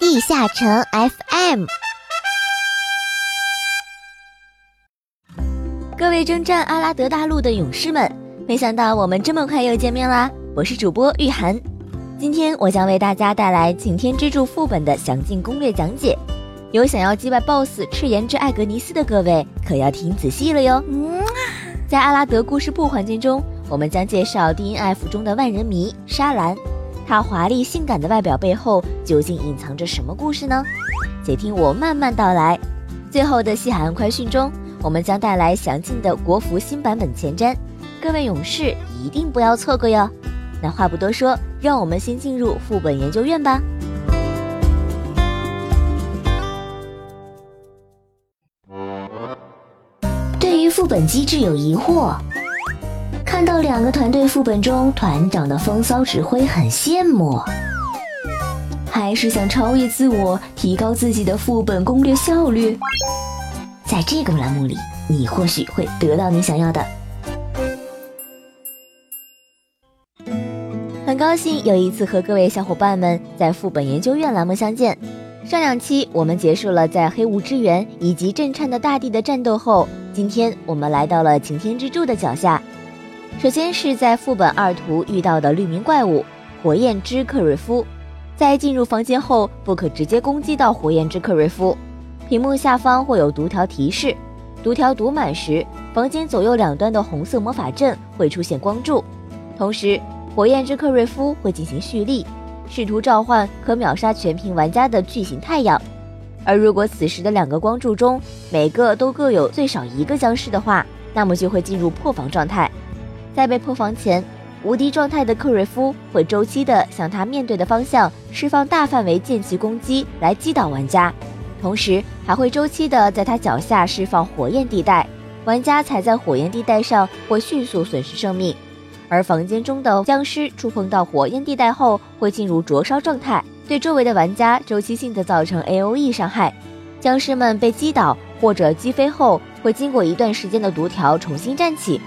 地下城 FM。各位征战阿拉德大陆的勇士们，没想到我们这么快又见面啦！我是主播玉涵，今天我将为大家带来擎天之柱副本的详尽攻略讲解。有想要击败 BOSS 赤炎之艾格尼斯的各位，可要听仔细了哟。在阿拉德故事部环节中，我们将介绍 DNF 中的万人迷沙兰，她华丽性感的外表背后究竟隐藏着什么故事呢？且听我慢慢道来。最后的西海岸快讯中，我们将带来详尽的国服新版本前瞻，各位勇士一定不要错过哟。那话不多说，让我们先进入副本研究院吧。对于副本机制有疑惑，看到两个团队副本中团长的风骚指挥很羡慕，还是想超越自我，提高自己的副本攻略效率？在这个栏目里，你或许会得到你想要的。很高兴又一次和各位小伙伴们在副本研究院栏目相见。上两期我们结束了在黑雾之源以及震颤的大地的战斗后，今天我们来到了擎天之柱的脚下。首先是在副本二图遇到的绿名怪物火焰之克瑞夫，在进入房间后不可直接攻击到火焰之克瑞夫。屏幕下方会有读条提示，读条读满时，房间左右两端的红色魔法阵会出现光柱，同时火焰之克瑞夫会进行蓄力。试图召唤可秒杀全屏玩家的巨型太阳，而如果此时的两个光柱中每个都各有最少一个僵尸的话，那么就会进入破防状态。在被破防前，无敌状态的克瑞夫会周期的向他面对的方向释放大范围剑气攻击来击倒玩家，同时还会周期的在他脚下释放火焰地带，玩家踩在火焰地带上会迅速损失生命。而房间中的僵尸触碰到火焰地带后，会进入灼烧状态，对周围的玩家周期性的造成 A O E 伤害。僵尸们被击倒或者击飞后，会经过一段时间的读条重新站起。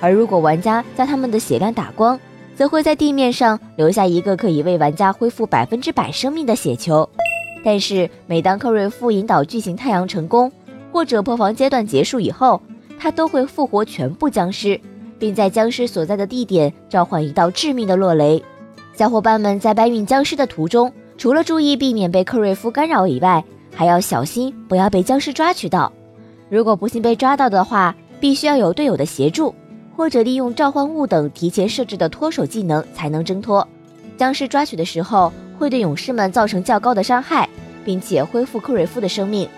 而如果玩家将他们的血量打光，则会在地面上留下一个可以为玩家恢复百分之百生命的血球。但是每当克瑞夫引导巨型太阳成功，或者破防阶段结束以后，他都会复活全部僵尸。并在僵尸所在的地点召唤一道致命的落雷。小伙伴们在搬运僵尸的途中，除了注意避免被克瑞夫干扰以外，还要小心不要被僵尸抓取到。如果不幸被抓到的话，必须要有队友的协助，或者利用召唤物等提前设置的脱手技能才能挣脱。僵尸抓取的时候会对勇士们造成较高的伤害，并且恢复克瑞夫的生命。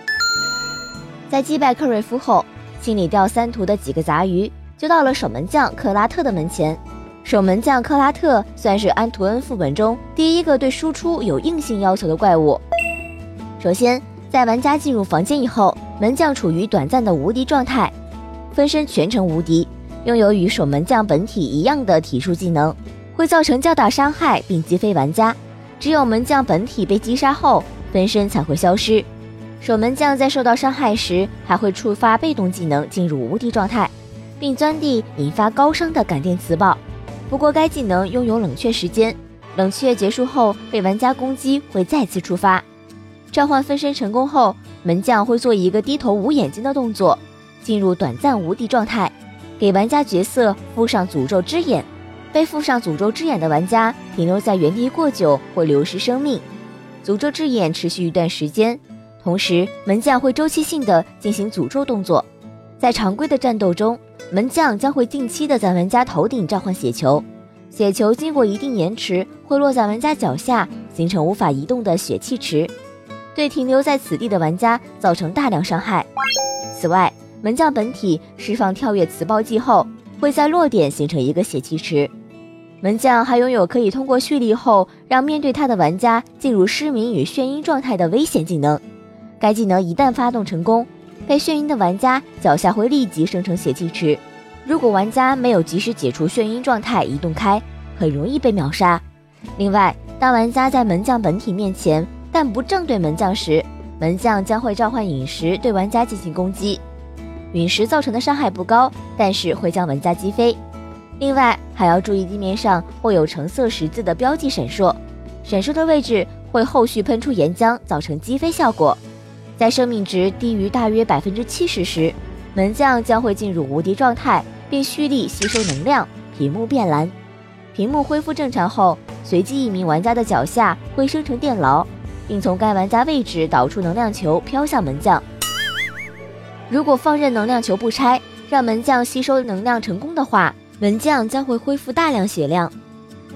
在击败克瑞夫后，清理掉三图的几个杂鱼。就到了守门将克拉特的门前。守门将克拉特算是安图恩副本中第一个对输出有硬性要求的怪物。首先，在玩家进入房间以后，门将处于短暂的无敌状态，分身全程无敌，拥有与守门将本体一样的体术技能，会造成较大伤害并击飞玩家。只有门将本体被击杀后，分身才会消失。守门将在受到伤害时，还会触发被动技能进入无敌状态。并钻地引发高伤的感电磁爆，不过该技能拥有冷却时间，冷却结束后被玩家攻击会再次触发。召唤分身成功后，门将会做一个低头捂眼睛的动作，进入短暂无敌状态，给玩家角色附上诅咒之眼。被附上诅咒之眼的玩家停留在原地过久会流失生命。诅咒之眼持续一段时间，同时门将会周期性的进行诅咒动作，在常规的战斗中。门将将会定期的在玩家头顶召唤血球，血球经过一定延迟会落在玩家脚下，形成无法移动的血气池，对停留在此地的玩家造成大量伤害。此外，门将本体释放跳跃磁暴技后，会在落点形成一个血气池。门将还拥有可以通过蓄力后让面对他的玩家进入失明与眩晕状态的危险技能，该技能一旦发动成功。被眩晕的玩家脚下会立即生成血气池，如果玩家没有及时解除眩晕状态移动开，很容易被秒杀。另外，当玩家在门将本体面前但不正对门将时，门将将会召唤陨石对玩家进行攻击。陨石造成的伤害不高，但是会将玩家击飞。另外，还要注意地面上会有橙色十字的标记闪烁，闪烁的位置会后续喷出岩浆，造成击飞效果。在生命值低于大约百分之七十时，门将将会进入无敌状态，并蓄力吸收能量，屏幕变蓝。屏幕恢复正常后，随机一名玩家的脚下会生成电牢，并从该玩家位置导出能量球飘向门将。如果放任能量球不拆，让门将吸收能量成功的话，门将将会恢复大量血量。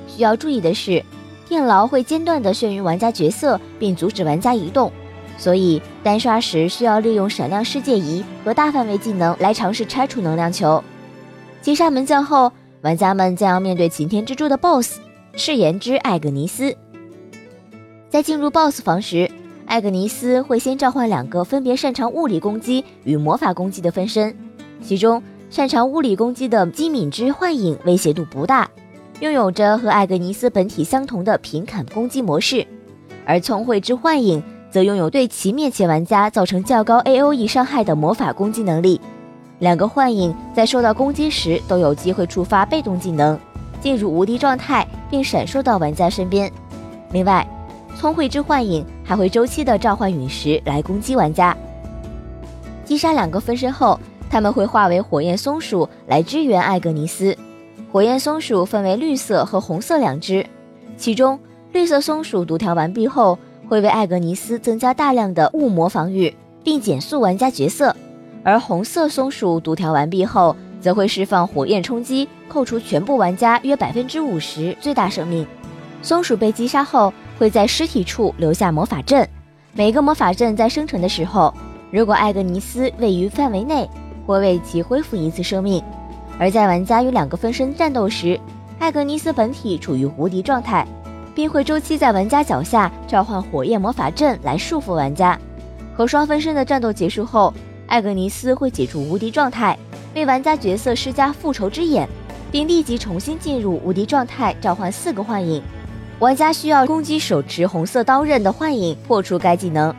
需要注意的是，电牢会间断地眩晕玩家角色，并阻止玩家移动，所以单刷时需要利用闪亮世界仪和大范围技能来尝试拆除能量球。击杀门将后，玩家们将要面对擎天之柱的 BOSS 赤炎之艾格尼斯。在进入 BOSS 房时，艾格尼斯会先召唤两个分别擅长物理攻击与魔法攻击的分身，其中擅长物理攻击的机敏之幻影威胁度不大。拥有着和艾格尼斯本体相同的平砍攻击模式，而聪慧之幻影则拥有对其面前玩家造成较高 A O E 伤害的魔法攻击能力。两个幻影在受到攻击时都有机会触发被动技能，进入无敌状态并闪烁到玩家身边。另外，聪慧之幻影还会周期的召唤陨石来攻击玩家。击杀两个分身后，他们会化为火焰松鼠来支援艾格尼斯。火焰松鼠分为绿色和红色两只，其中绿色松鼠读条完毕后，会为艾格尼斯增加大量的雾魔防御，并减速玩家角色；而红色松鼠读条完毕后，则会释放火焰冲击，扣除全部玩家约百分之五十最大生命。松鼠被击杀后，会在尸体处留下魔法阵，每个魔法阵在生成的时候，如果艾格尼斯位于范围内，会为其恢复一次生命。而在玩家与两个分身战斗时，艾格尼斯本体处于无敌状态，并会周期在玩家脚下召唤火焰魔法阵来束缚玩家。和双分身的战斗结束后，艾格尼斯会解除无敌状态，为玩家角色施加复仇之眼，并立即重新进入无敌状态，召唤四个幻影。玩家需要攻击手持红色刀刃的幻影破除该技能。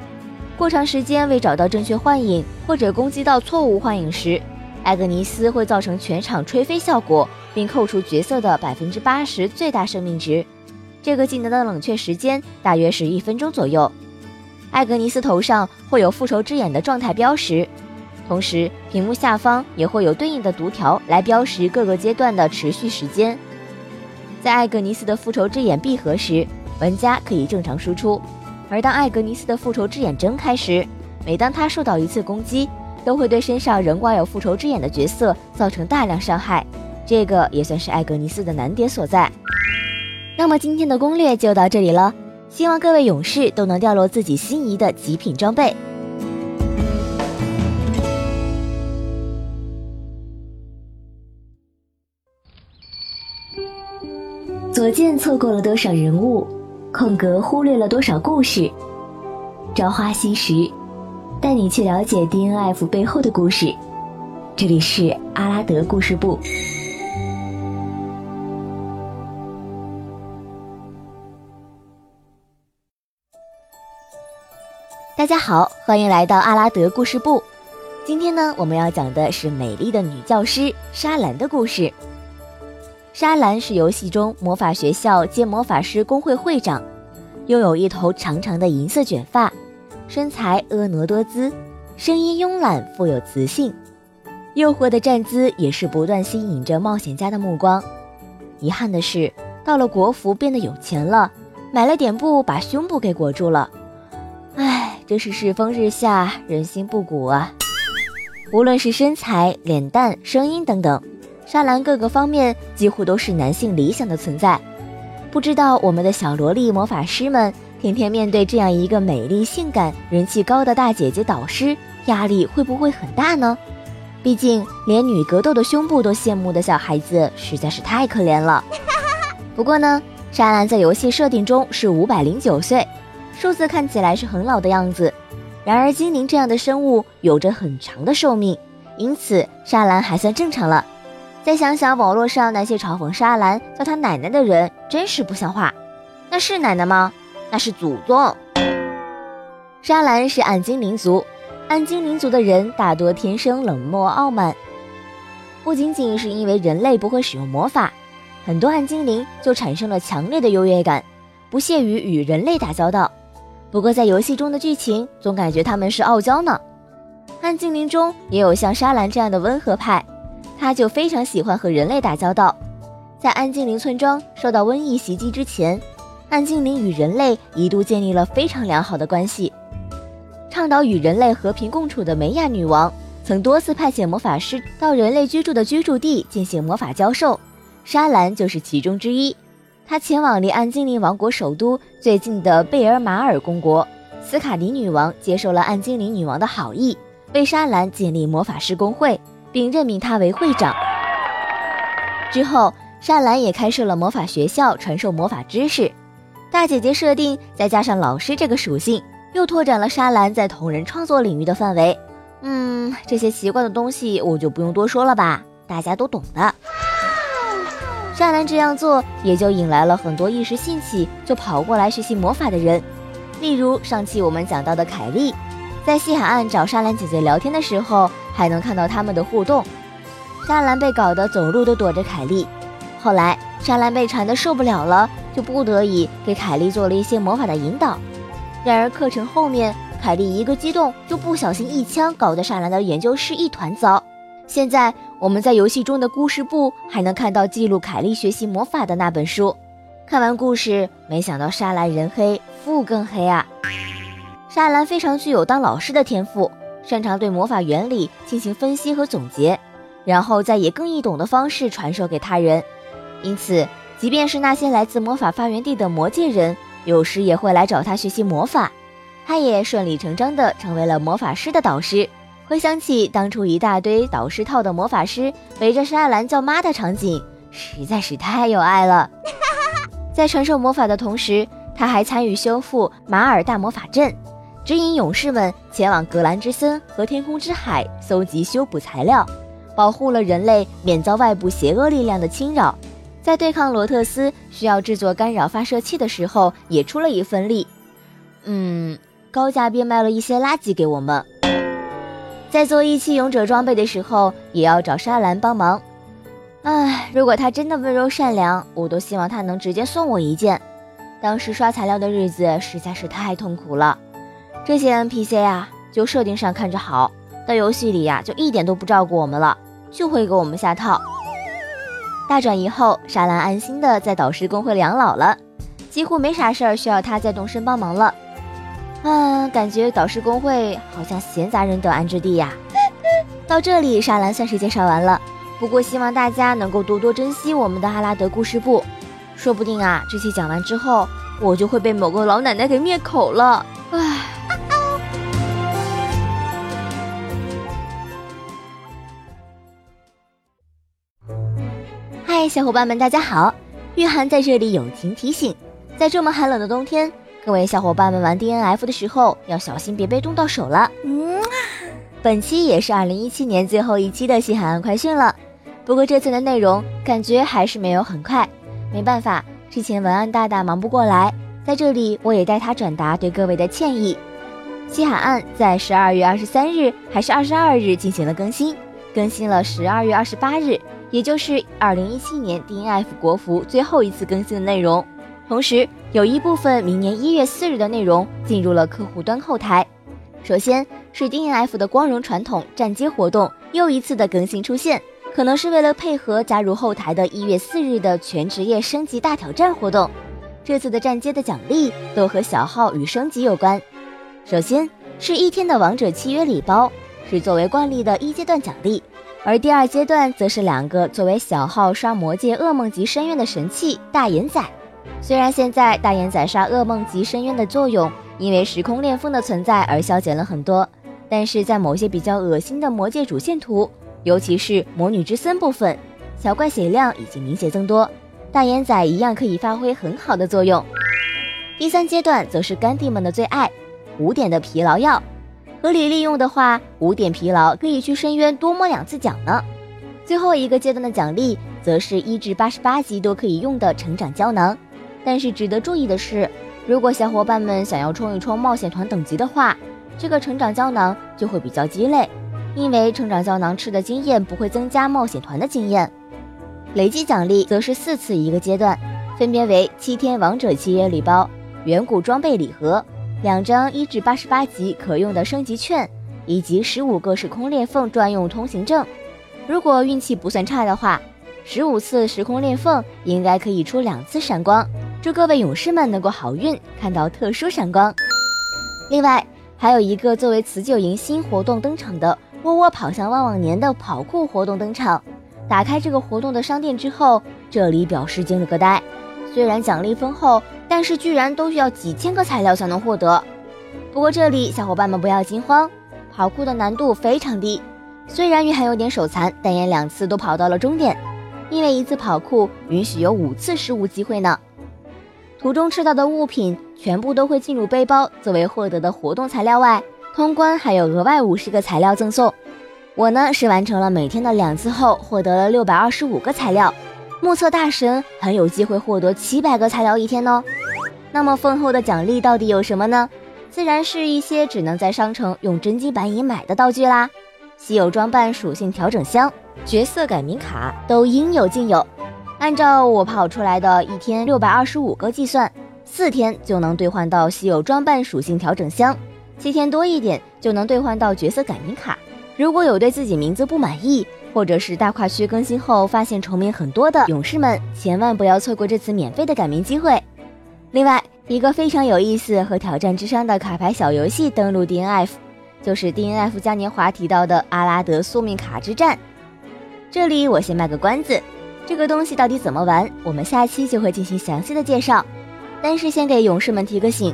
过长时间未找到正确幻影，或者攻击到错误幻影时，艾格尼斯会造成全场吹飞效果，并扣除角色的百分之八十最大生命值。这个技能的冷却时间大约是一分钟左右。艾格尼斯头上会有复仇之眼的状态标识，同时屏幕下方也会有对应的读条来标识各个阶段的持续时间。在艾格尼斯的复仇之眼闭合时，玩家可以正常输出；而当艾格尼斯的复仇之眼睁开时，每当他受到一次攻击。都会对身上仍挂有复仇之眼的角色造成大量伤害，这个也算是艾格尼斯的难点所在。那么今天的攻略就到这里了，希望各位勇士都能掉落自己心仪的极品装备。左键错过了多少人物，空格忽略了多少故事，朝花夕拾。带你去了解 DNF 背后的故事。这里是阿拉德故事部。大家好，欢迎来到阿拉德故事部。今天呢，我们要讲的是美丽的女教师莎兰的故事。莎兰是游戏中魔法学校兼魔法师工会会长，拥有一头长长的银色卷发。身材婀娜多姿，声音慵懒富有磁性，诱惑的站姿也是不断吸引着冒险家的目光。遗憾的是，到了国服变得有钱了，买了点布把胸部给裹住了。唉，真是世风日下，人心不古啊！无论是身材、脸蛋、声音等等，莎兰各个方面几乎都是男性理想的存在。不知道我们的小萝莉魔法师们。天天面对这样一个美丽、性感、人气高的大姐姐导师，压力会不会很大呢？毕竟连女格斗的胸部都羡慕的小孩子实在是太可怜了。不过呢，莎兰在游戏设定中是五百零九岁，数字看起来是很老的样子。然而精灵这样的生物有着很长的寿命，因此莎兰还算正常了。再想想网络上那些嘲讽莎兰叫她奶奶的人，真是不像话。那是奶奶吗？那是祖宗。莎兰是暗精灵族，暗精灵族的人大多天生冷漠傲慢，不仅仅是因为人类不会使用魔法，很多暗精灵就产生了强烈的优越感，不屑于与人类打交道。不过在游戏中的剧情总感觉他们是傲娇呢。暗精灵中也有像沙兰这样的温和派，他就非常喜欢和人类打交道。在暗精灵村庄受到瘟疫袭击之前，暗精灵与人类一度建立了非常良好的关系。倡导与人类和平共处的梅亚女王曾多次派遣魔法师到人类居住的居住地进行魔法教授，沙兰就是其中之一。他前往离暗精灵王国首都最近的贝尔马尔公国，斯卡迪女王接受了暗精灵女王的好意，为沙兰建立魔法师工会，并任命他为会长。之后，沙兰也开设了魔法学校，传授魔法知识。大姐姐设定再加上老师这个属性，又拓展了沙兰在同人创作领域的范围。嗯，这些奇怪的东西我就不用多说了吧，大家都懂的。沙兰这样做，也就引来了很多一时兴起就跑过来学习魔法的人。例如上期我们讲到的凯莉，在西海岸找沙兰姐姐聊天的时候，还能看到他们的互动。沙兰被搞得走路都躲着凯莉。后来沙兰被缠得受不了了，就不得已给凯莉做了一些魔法的引导。然而课程后面，凯莉一个激动就不小心一枪，搞得沙兰的研究室一团糟。现在我们在游戏中的故事部还能看到记录凯莉学习魔法的那本书。看完故事，没想到沙兰人黑腹更黑啊！沙兰非常具有当老师的天赋，擅长对魔法原理进行分析和总结，然后再以更易懂的方式传授给他人。因此，即便是那些来自魔法发源地的魔界人，有时也会来找他学习魔法。他也顺理成章地成为了魔法师的导师。回想起当初一大堆导师套的魔法师围着沙兰叫妈的场景，实在是太有爱了。在传授魔法的同时，他还参与修复马尔大魔法阵，指引勇士们前往格兰之森和天空之海搜集修补材料，保护了人类免遭外部邪恶力量的侵扰。在对抗罗特斯需要制作干扰发射器的时候，也出了一份力。嗯，高价变卖了一些垃圾给我们。在做义气勇者装备的时候，也要找沙兰帮忙。唉，如果他真的温柔善良，我都希望他能直接送我一件。当时刷材料的日子实在是太痛苦了。这些 NPC 啊，就设定上看着好，到游戏里呀就一点都不照顾我们了，就会给我们下套。大转移后，沙兰安心的在导师公会养老了，几乎没啥事儿需要他再动身帮忙了。嗯，感觉导师工会好像闲杂人等安置地呀。到这里，沙兰算是介绍完了。不过希望大家能够多多珍惜我们的阿拉德故事部，说不定啊，这期讲完之后，我就会被某个老奶奶给灭口了。唉。嗨，小伙伴们，大家好！玉涵在这里友情提醒，在这么寒冷的冬天。各位小伙伴们玩 D N F 的时候要小心，别被冻到手了。嗯，本期也是二零一七年最后一期的西海岸快讯了。不过这次的内容感觉还是没有很快，没办法，之前文案大大忙不过来，在这里我也代他转达对各位的歉意。西海岸在十二月二十三日还是二十二日进行了更新，更新了十二月二十八日，也就是二零一七年 D N F 国服最后一次更新的内容。同时，有一部分明年一月四日的内容进入了客户端后台。首先是 DNF 的光荣传统站街活动又一次的更新出现，可能是为了配合加入后台的一月四日的全职业升级大挑战活动。这次的站街的奖励都和小号与升级有关。首先是一天的王者契约礼包，是作为惯例的一阶段奖励，而第二阶段则是两个作为小号刷魔界噩梦级深渊的神器大眼仔。虽然现在大眼仔刷噩梦级深渊的作用，因为时空裂缝的存在而消减了很多，但是在某些比较恶心的魔界主线图，尤其是魔女之森部分，小怪血量已经明显增多，大眼仔一样可以发挥很好的作用。第三阶段则是干地们的最爱，五点的疲劳药，合理利用的话，五点疲劳可以去深渊多摸两次奖呢。最后一个阶段的奖励，则是一至八十八级都可以用的成长胶囊。但是值得注意的是，如果小伙伴们想要冲一冲冒险团等级的话，这个成长胶囊就会比较鸡肋，因为成长胶囊吃的经验不会增加冒险团的经验。累计奖励则是四次一个阶段，分别为七天王者契约礼包、远古装备礼盒、两张一至八十八级可用的升级券，以及十五个时空裂缝专用通行证。如果运气不算差的话，十五次时空裂缝应该可以出两次闪光。祝各位勇士们能够好运，看到特殊闪光。另外，还有一个作为辞旧迎新活动登场的“窝窝跑向旺旺年”的跑酷活动登场。打开这个活动的商店之后，这里表示惊了个呆。虽然奖励丰厚，但是居然都需要几千个材料才能获得。不过这里小伙伴们不要惊慌，跑酷的难度非常低。虽然鱼还有点手残，但也两次都跑到了终点。因为一次跑酷允许有五次失误机会呢。途中吃到的物品全部都会进入背包，作为获得的活动材料外，通关还有额外五十个材料赠送。我呢是完成了每天的两次后，获得了六百二十五个材料。目测大神很有机会获得七百个材料一天哦。那么丰厚的奖励到底有什么呢？自然是一些只能在商城用真金白银买的道具啦。稀有装扮属性调整箱、角色改名卡都应有尽有。按照我跑出来的一天六百二十五个计算，四天就能兑换到稀有装扮属性调整箱，七天多一点就能兑换到角色改名卡。如果有对自己名字不满意，或者是大跨区更新后发现重名很多的勇士们，千万不要错过这次免费的改名机会。另外一个非常有意思和挑战智商的卡牌小游戏登录 DNF，就是 DNF 嘉年华提到的阿拉德宿命卡之战。这里我先卖个关子。这个东西到底怎么玩？我们下期就会进行详细的介绍。但是先给勇士们提个醒，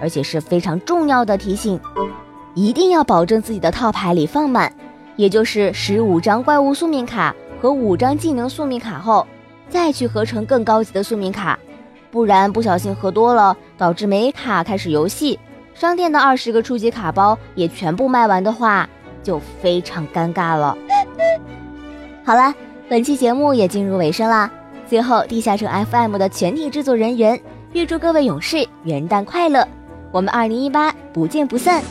而且是非常重要的提醒，一定要保证自己的套牌里放满，也就是十五张怪物宿命卡和五张技能宿命卡后，再去合成更高级的宿命卡。不然不小心喝多了，导致没卡开始游戏，商店的二十个初级卡包也全部卖完的话，就非常尴尬了。好了。本期节目也进入尾声啦，最后地下城 FM 的全体制作人员预祝各位勇士元旦快乐，我们二零一八不见不散。